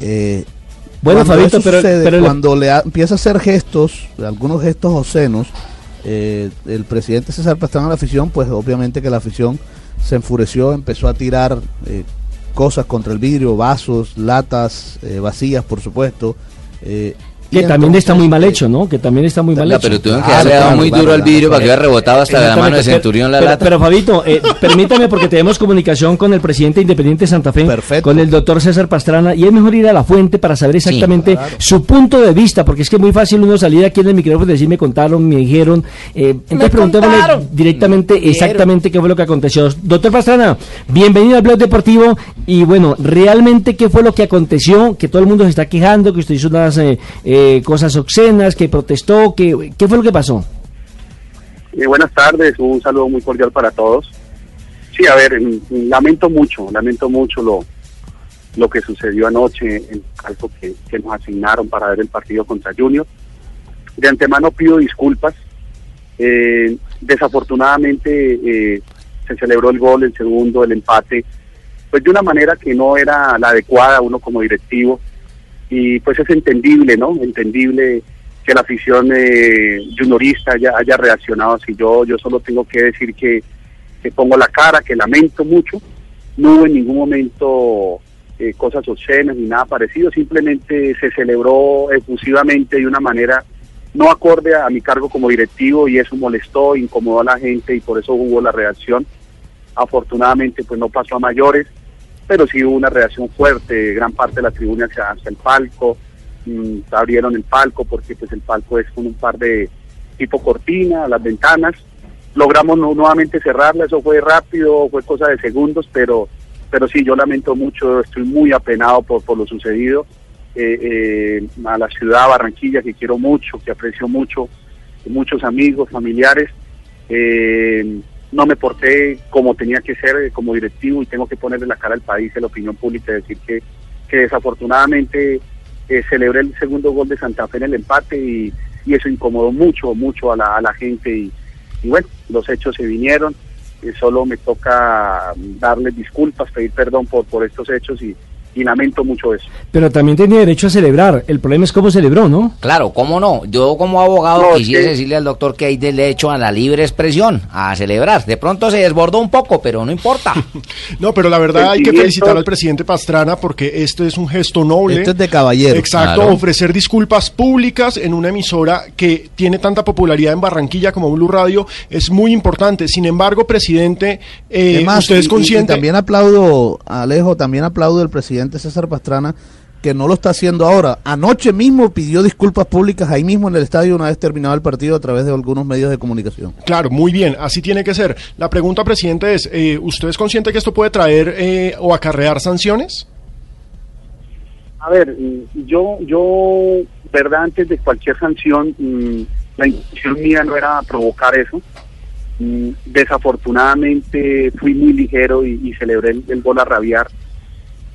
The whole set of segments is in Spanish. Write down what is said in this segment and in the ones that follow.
Eh, Bueno, Fabito, pero- pero cuando le empieza a hacer gestos, algunos gestos obscenos, eh, el presidente César Pastrana a la afición, pues obviamente que la afición se enfureció, empezó a tirar eh, cosas contra el vidrio, vasos, latas eh, vacías, por supuesto. Que también está muy mal hecho, ¿no? Que también está muy mal hecho. pero tuvieron que haberle dado claro, muy duro al vidrio para que hubiera rebotado hasta la mano de Centurión la pero, lata. Pero Fabito, eh, permítame porque tenemos comunicación con el presidente independiente de Santa Fe, Perfecto. con el doctor César Pastrana, y es mejor ir a la fuente para saber exactamente su punto de vista, porque es que es muy fácil uno salir aquí en el micrófono y decir me contaron, me dijeron, eh, entonces preguntémosle directamente exactamente qué fue lo que aconteció. Doctor Pastrana, bienvenido al Blog Deportivo, y bueno, realmente qué fue lo que aconteció, que todo el mundo se está quejando, que usted hizo unas eh, eh, cosas obscenas, que protestó, que, ¿qué fue lo que pasó? Eh, buenas tardes, un saludo muy cordial para todos. Sí, a ver, mm, lamento mucho, lamento mucho lo, lo que sucedió anoche en caso que, que nos asignaron para ver el partido contra Junior. De antemano pido disculpas. Eh, desafortunadamente eh, se celebró el gol, el segundo, el empate, pues de una manera que no era la adecuada uno como directivo. Y pues es entendible, ¿no? Entendible que la afición eh, juniorista haya, haya reaccionado así. Yo, yo solo tengo que decir que, pongo la cara, que lamento mucho. No hubo en ningún momento eh, cosas obscenas ni nada parecido, simplemente se celebró efusivamente de una manera no acorde a mi cargo como directivo y eso molestó, incomodó a la gente y por eso hubo la reacción. Afortunadamente pues no pasó a mayores, pero sí hubo una reacción fuerte, gran parte de la tribuna hacia, hacia el palco, mm, abrieron el palco porque pues el palco es con un par de tipo cortina, las ventanas, logramos nu- nuevamente cerrarla, eso fue rápido, fue cosa de segundos, pero pero sí, yo lamento mucho, estoy muy apenado por, por lo sucedido, eh, eh, a la ciudad Barranquilla que quiero mucho, que aprecio mucho, muchos amigos, familiares, eh, no me porté como tenía que ser eh, como directivo y tengo que ponerle la cara al país, a la opinión pública, decir que, que desafortunadamente eh, celebré el segundo gol de Santa Fe en el empate y, y eso incomodó mucho, mucho a la, a la gente y, y bueno, los hechos se vinieron, eh, solo me toca darles disculpas, pedir perdón por, por estos hechos y, y lamento mucho eso. Pero también tenía derecho a celebrar. El problema es cómo celebró, ¿no? Claro, ¿cómo no? Yo como abogado No, es quisiera que- decirle al doctor que hay derecho a la libre expresión, a celebrar. De pronto se desbordó un poco, pero no importa. No, pero la verdad hay que felicitar al presidente Pastrana porque este es un gesto noble. Esto es de caballero. Exacto, Claro. ofrecer disculpas públicas en una emisora que tiene tanta popularidad en Barranquilla como Blue Radio es muy importante. Sin embargo, presidente, eh, Además, usted es y- consciente. Y, también aplaudo, Alejo, también aplaudo al presidente César Pastrana, que no lo está haciendo ahora. Anoche mismo pidió disculpas públicas ahí mismo en el estadio una vez terminado el partido a través de algunos medios de comunicación. Claro, muy bien, así tiene que ser. La pregunta, presidente, es, eh, ¿usted es consciente que esto puede traer eh, o acarrear sanciones? A ver, yo, yo, verdad, antes de cualquier sanción, mm, la intención mía no era provocar eso. Mm, Desafortunadamente fui muy ligero y, y celebré el, el gol a rabiar.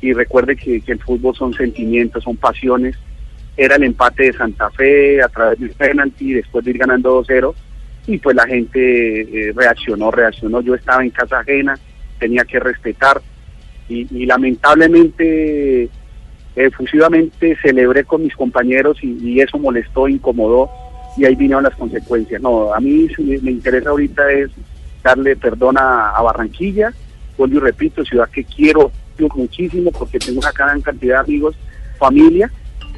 Y recuerde que, que el fútbol son sentimientos, son pasiones. Era el empate de Santa Fe a través del penalti, después de ir ganando 2-0. Y pues la gente eh, reaccionó, reaccionó. Yo estaba en casa ajena, tenía que respetar. Y, y lamentablemente efusivamente celebré con mis compañeros y, y eso molestó, incomodó y ahí vinieron las consecuencias. No, a mí me, me interesa ahorita es darle perdón a, a Barranquilla, vuelvo y repito, ciudad que quiero muchísimo porque tengo una gran cantidad de amigos, familia,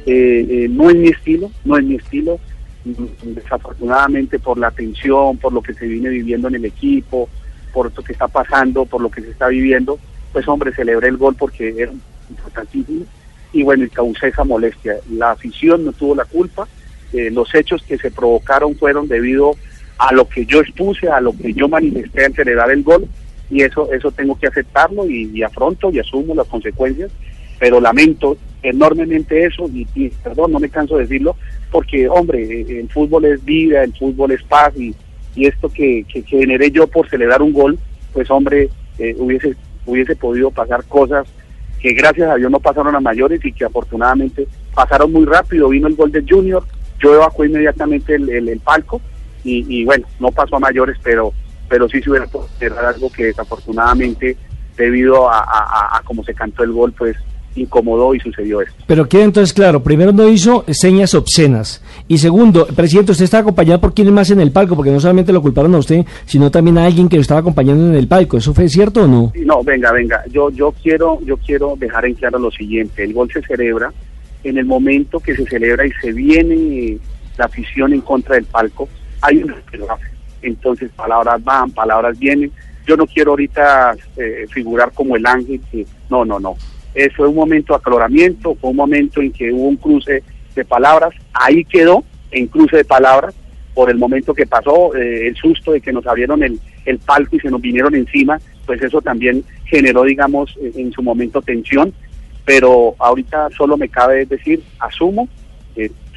eh, eh, no es mi estilo, no es mi estilo, Mm, desafortunadamente por la tensión, por lo que se viene viviendo en el equipo, por lo que está pasando, por lo que se está viviendo, pues hombre, celebré el gol porque era importantísimo. Y bueno, y causé esa molestia. La afición no tuvo la culpa, eh, los hechos que se provocaron fueron debido a lo que yo expuse, a lo que yo manifesté al celebrar el gol y eso eso tengo que aceptarlo y, afronto y asumo las consecuencias pero lamento enormemente eso y, perdón, no me canso de decirlo, porque hombre, el fútbol es vida, el fútbol es paz y, y esto que, que, generé yo por celebrar un gol, pues hombre, eh, hubiese, hubiese podido pasar cosas que gracias a Dios no pasaron a mayores y que afortunadamente pasaron muy rápido, vino el gol de Junior, yo evacué inmediatamente el, el, palco y, y, bueno, no pasó a mayores, pero pero sí se hubiera podido algo que desafortunadamente debido a, a, a cómo se cantó el gol, pues incomodó y sucedió esto. Pero queda entonces claro, primero no hizo señas obscenas y segundo, presidente, usted está acompañado por quién más en el palco, porque no solamente lo culparon a usted, sino también a alguien que lo estaba acompañando en el palco, ¿eso fue cierto o no? No, venga, venga, yo yo quiero yo quiero dejar en claro lo siguiente, el gol se celebra en el momento que se celebra y se viene la afición en contra del palco, hay un entonces palabras van, palabras vienen, yo no quiero ahorita eh, figurar como el ángel que no, no, no. Eh, fue un momento de aclaramiento, fue un momento en que hubo un cruce de palabras, ahí quedó en cruce de palabras por el momento que pasó, eh, el susto de que nos abrieron el, el palco y se nos vinieron encima, pues eso también generó, digamos, eh, en su momento tensión, pero ahorita solo me cabe decir, asumo,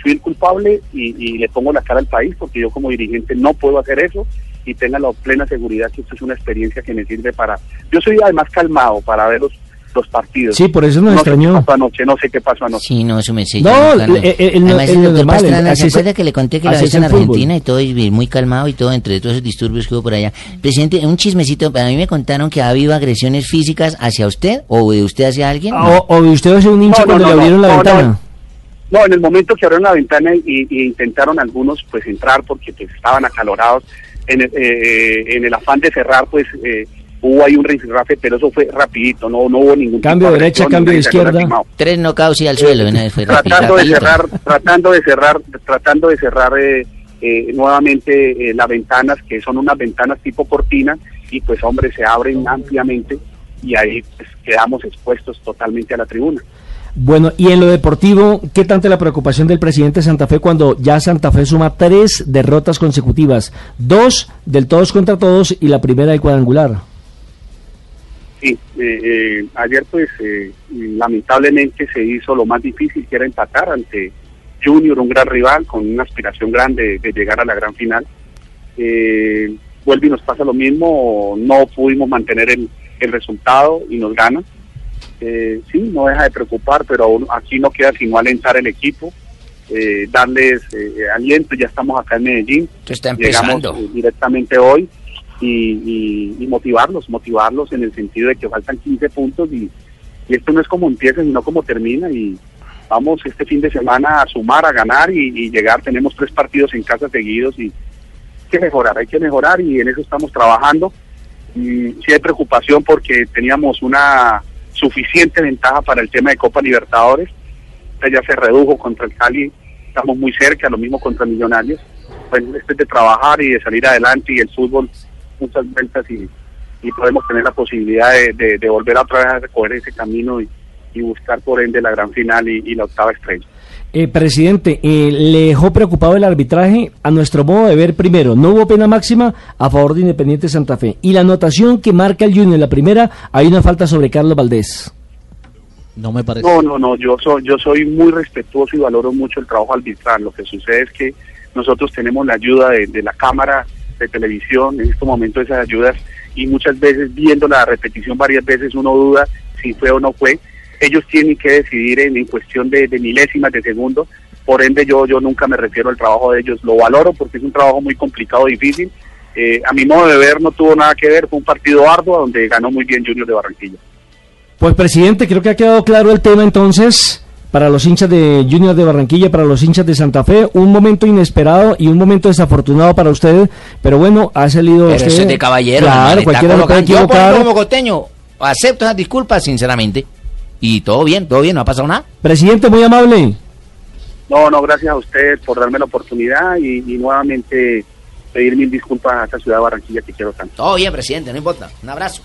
fui el culpable y, y, le pongo la cara al país, porque yo como dirigente no puedo hacer eso y tenga la plena seguridad que esto es una experiencia que me sirve para... Yo soy además calmado para verlos los partidos. Sí, por eso nos no extrañó. Sé qué pasó anoche, no sé qué pasó anoche. Sí, no, eso me sé. No, el, el, el, Además, el, doctor normal, Pastrana, ¿se acuerda que le conté que la vez en el fútbol. Argentina y todo, y muy calmado y todo, entre todos esos disturbios que hubo por allá? Presidente, un chismecito, a mí me contaron que ha habido agresiones físicas hacia usted, o de usted hacia alguien. Ah, O, o usted hace un hincha cuando no, le abrieron no, la no, ventana. No, en el momento que abrieron la ventana y, y intentaron algunos pues entrar porque pues, estaban acalorados, en el, eh, en el afán de cerrar pues eh, hubo ahí un rifirrafe, pero eso fue rapidito, no, no hubo ningún Cambio tipo de derecha, cambio de izquierda. lastimado. Tres knockouts y al suelo, vez fue tratando de cerrar, tratando de cerrar, tratando de cerrar eh, eh, nuevamente eh, las ventanas, que son unas ventanas tipo cortina, y pues hombre, se abren ampliamente y ahí pues, quedamos expuestos totalmente a la tribuna. Bueno, y en lo deportivo, ¿qué tanta la preocupación del presidente de Santa Fe cuando ya Santa Fe suma tres derrotas consecutivas? Dos del todos contra todos y la primera del cuadrangular. Sí, eh, eh, ayer pues eh, lamentablemente se hizo lo más difícil que era empatar ante Junior, un gran rival con una aspiración grande de llegar a la gran final. Eh, vuelve y nos pasa lo mismo, no pudimos mantener el, el resultado y nos gana. Eh, sí, no deja de preocupar, pero aún aquí no queda sino alentar el equipo, eh, darles eh, aliento, ya estamos acá en Medellín, está llegamos eh, directamente hoy y, y- y motivarlos, motivarlos en el sentido de que faltan 15 puntos y, y esto no es como empieza, sino como termina. Y vamos este fin de semana a sumar, a ganar y, llegar, tenemos tres partidos en casa seguidos y hay que mejorar, hay que mejorar y en eso estamos trabajando. Y sí hay preocupación porque teníamos una suficiente ventaja para el tema de Copa Libertadores, ya se redujo contra el Cali, estamos muy cerca, lo mismo contra Millonarios. Pues este es de trabajar y de salir adelante y el fútbol muchas vueltas y, y podemos tener la posibilidad de, de- volver otra vez a recoger ese camino y, y buscar por ende la gran final y, y la octava estrella. Eh, presidente, eh, ¿le dejó preocupado el arbitraje? A nuestro modo de ver, primero, no hubo pena máxima a favor de Independiente Santa Fe. Y la anotación que marca el Junior en la primera, hay una falta sobre Carlos Valdés. No me parece. No, no, no, yo soy, yo soy muy respetuoso y valoro mucho el trabajo arbitral. Lo que sucede es que nosotros tenemos la ayuda de, de la cámara de televisión, en estos momentos esas ayudas, y muchas veces viendo la repetición varias veces uno duda si fue o no fue. Ellos tienen que decidir en, en cuestión de, de milésimas de segundo, por ende yo, yo nunca me refiero al trabajo de ellos, lo valoro porque es un trabajo muy complicado, difícil. Eh, a mi modo de ver no tuvo nada que ver, fue un partido arduo donde ganó muy bien Junior de Barranquilla. Pues presidente, creo que ha quedado claro el tema entonces para los hinchas de Junior de Barranquilla, para los hinchas de Santa Fe, un momento inesperado y un momento desafortunado para usted, pero bueno, ha salido Pero usted. eso es de caballero. Claro, cualquiera lo puede Yo, equivocar. ejemplo, como costeño, acepto esas disculpas, sinceramente. Y todo bien, todo bien, no ha pasado nada. Presidente, muy amable. No, no, gracias a ustedes por darme la oportunidad y, y nuevamente pedir mil disculpas a esta ciudad de Barranquilla que quiero tanto. Todo bien, presidente, no importa. Un abrazo.